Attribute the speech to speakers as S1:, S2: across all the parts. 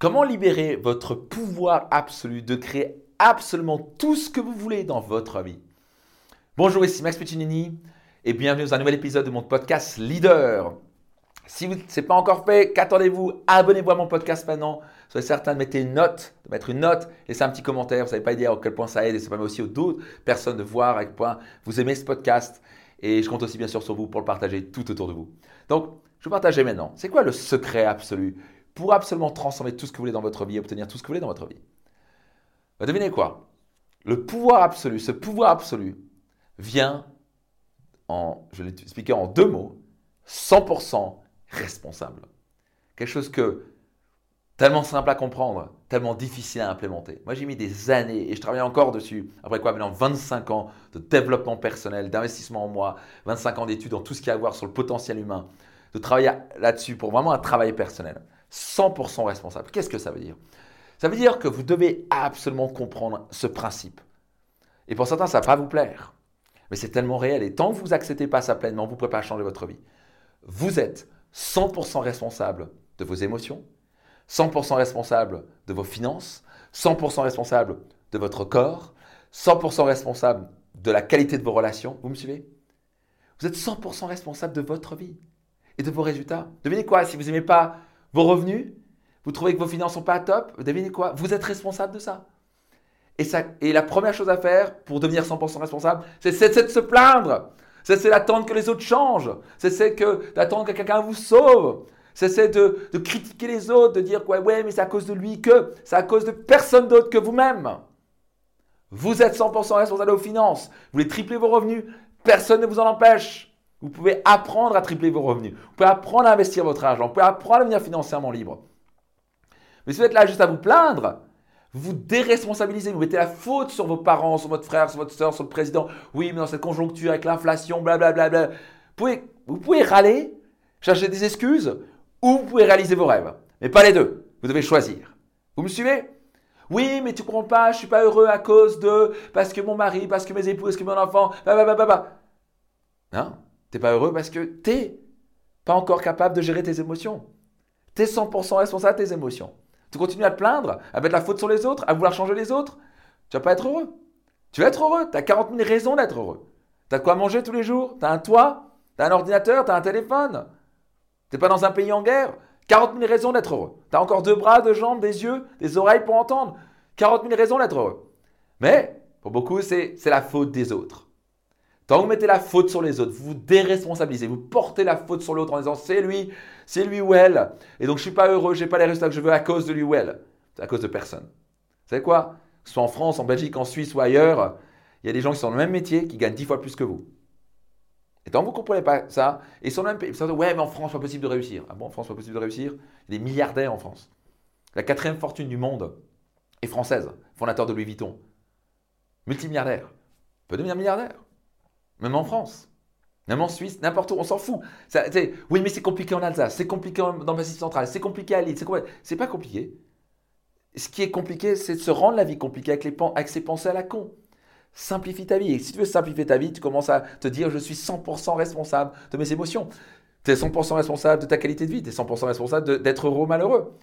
S1: Comment libérer votre pouvoir absolu de créer absolument tout ce que vous voulez dans votre vie? Bonjour, ici Max Piccinini et bienvenue dans un nouvel épisode de mon podcast Leader. Si vous, n'est pas encore fait, qu'attendez-vous? Abonnez-vous à mon podcast maintenant. Soyez certain de mettre une note, de mettre une note, laissez un petit commentaire. Vous savez pas dire à quel point ça aide et ça permet aussi aux d'autres personnes de voir à quel point vous aimez ce podcast. Et je compte aussi bien sûr sur vous pour le partager tout autour de vous. Donc, je vais partager maintenant. C'est quoi le secret absolu pour absolument transformer tout ce que vous voulez dans votre vie, obtenir tout ce que vous voulez dans votre vie. Bah, devinez quoi? Le pouvoir absolu, ce pouvoir absolu vient en, je l'ai expliqué en deux mots, 100% responsable. Quelque chose que tellement simple à comprendre, tellement difficile à implémenter. Moi, j'ai mis des années et je travaille encore dessus. Après quoi, maintenant 25 ans de développement personnel, d'investissement en moi, 25 ans d'études dans tout ce qui a à voir sur le potentiel humain, de travailler là-dessus pour vraiment un travail personnel. 100% responsable. Qu'est-ce que ça veut dire? Ça veut dire que vous devez absolument comprendre ce principe. Et pour certains, ça ne va pas vous plaire. Mais c'est tellement réel. Et tant que vous n'acceptez pas ça pleinement, vous ne pouvez pas changer votre vie. Vous êtes 100% responsable de vos émotions, 100% responsable de vos finances, 100% responsable de votre corps, 100% responsable de la qualité de vos relations. Vous me suivez? Vous êtes 100% responsable de votre vie et de vos résultats. Devinez quoi? Si vous n'aimez pas vos revenus, vous trouvez que vos finances sont pas top, devinez quoi? Vous êtes responsable de ça. Et, ça. et la première chose à faire pour devenir 100% responsable, c'est de se plaindre. C'est d'attendre que les autres changent. C'est d'attendre que quelqu'un vous sauve. C'est de, de, critiquer les autres, de dire ouais, mais c'est à cause de lui que, c'est à cause de personne d'autre que vous-même. Vous êtes 100% responsable aux finances. Vous voulez tripler vos revenus, personne ne vous en empêche. Vous pouvez apprendre à tripler vos revenus. Vous pouvez apprendre à investir votre argent. Vous pouvez apprendre à devenir financièrement libre. Mais si vous êtes là juste à vous plaindre, vous vous déresponsabilisez, vous mettez la faute sur vos parents, sur votre frère, sur votre soeur, sur le président. Oui, mais dans cette conjoncture avec l'inflation, blablabla. Bla, bla. Vous pouvez, vous pouvez râler, chercher des excuses, ou vous pouvez réaliser vos rêves. Mais pas les deux. Vous devez choisir. Vous me suivez? Oui, mais tu comprends pas, je suis pas heureux à cause de, parce que mon mari, parce que mes époux, parce que mon enfant, bah, Non T'es pas heureux parce que t'es pas encore capable de gérer tes émotions. Tu es 100% responsable de tes émotions. Tu continues à te plaindre, à mettre la faute sur les autres, à vouloir changer les autres. Tu vas pas être heureux. Tu vas être heureux. Tu as 40 000 raisons d'être heureux. Tu as quoi manger tous les jours Tu as un toit Tu as un ordinateur Tu as un téléphone Tu pas dans un pays en guerre 40 000 raisons d'être heureux. Tu as encore deux bras, deux jambes, des yeux, des oreilles pour entendre. 40 000 raisons d'être heureux. Mais pour beaucoup, c'est la faute des autres. Quand vous mettez la faute sur les autres, vous vous déresponsabilisez, vous portez la faute sur l'autre en disant c'est lui, c'est lui ou elle. Et donc je suis pas heureux, j'ai pas les résultats que je veux à cause de lui ou elle. C'est à cause de personne. Vous savez quoi? Que soit en France, en Belgique, en Suisse ou ailleurs, il y a des gens qui sont dans le même métier qui gagnent dix fois plus que vous. Et tant que vous ne comprenez pas ça, et sur le même pays, ouais, mais en France, pas possible de réussir. Ah bon, en France, pas possible de réussir? Il y a des milliardaires en France. La quatrième fortune du monde est française, fondateur de Louis Vuitton. Multimilliardaire. Peut devenir milliardaire. Même en France. Même en Suisse, n'importe où, on s'en fout. Ça, oui, mais c'est compliqué en Alsace, c'est compliqué dans le central, c'est compliqué à Lille, c'est pas compliqué. Ce qui est compliqué, c'est de se rendre la vie compliquée avec, les, ses pensées à la con. Simplifie ta vie. Et si tu veux simplifier ta vie, tu commences à te dire je suis 100% responsable de mes émotions. Tu es 100% responsable de ta qualité de vie. Tu es 100% responsable d'être heureux ou malheureux.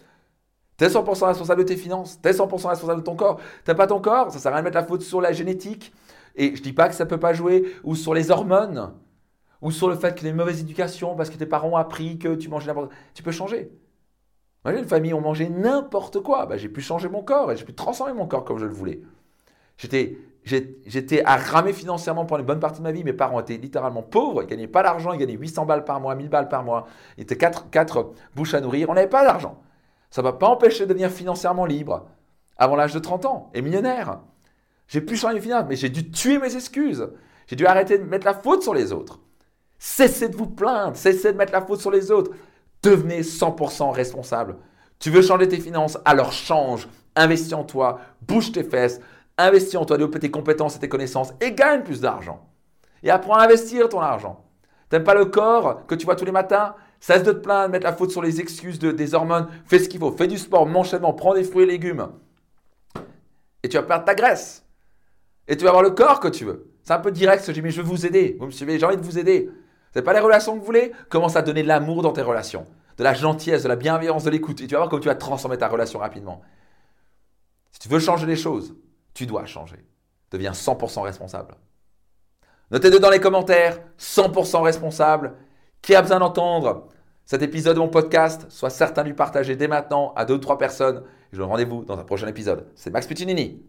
S1: Tu es 100% responsable de tes finances. Tu es 100% responsable de ton corps. Tu pas ton corps, ça sert à rien de mettre la faute sur la génétique, et je dis pas que ça peut pas jouer, ou sur les hormones, ou sur le fait que tu as une mauvaise éducation parce que tes parents ont appris que tu mangeais n'importe quoi. Tu peux changer. J'ai une famille, on mangeait n'importe quoi. Ben, j'ai pu changer mon corps et j'ai pu transformer mon corps comme je le voulais. J'étais, j'étais à ramer financièrement pendant une bonne partie de ma vie. Mes parents étaient littéralement pauvres. Ils gagnaient pas d'argent. Ils gagnaient 800 balles par mois, 1000 balles par mois. Ils étaient 4, 4 bouches à nourrir. On n'avait pas d'argent. Ça ne m'a pas empêché de devenir financièrement libre avant l'âge de 30 ans et millionnaire. J'ai pu changer les mais j'ai dû tuer mes excuses. J'ai dû arrêter de mettre la faute sur les autres. Cessez de vous plaindre, cessez de mettre la faute sur les autres. Devenez 100% responsable. Tu veux changer tes finances, alors change. Investis en toi, bouge tes fesses, investis en toi, développe tes compétences et tes connaissances et gagne plus d'argent. Et apprends à investir ton argent. T'aimes pas le corps que tu vois tous les matins? Cesse de te plaindre, mettre la faute sur les excuses des hormones. Fais ce qu'il faut, fais du sport, mange prends des fruits et légumes. Et tu vas perdre ta graisse. Et tu vas avoir le corps que tu veux. C'est un peu direct ce que j'ai mais je veux vous aider. Vous me suivez J'ai envie de vous aider. C'est pas les relations que vous voulez? Commence à donner de l'amour dans tes relations. de la gentillesse, de la bienveillance, de l'écoute. Et tu vas voir comment tu vas transformer ta relation rapidement. Si tu veux changer les choses, tu dois changer. Deviens 100% responsable. Notez-le dans les commentaires, 100% responsable. Qui a besoin d'entendre cet épisode de mon podcast? Sois certain de lui partager dès maintenant à deux ou trois personnes. Je vous rendez-vous dans un prochain épisode. C'est Max Puccinini.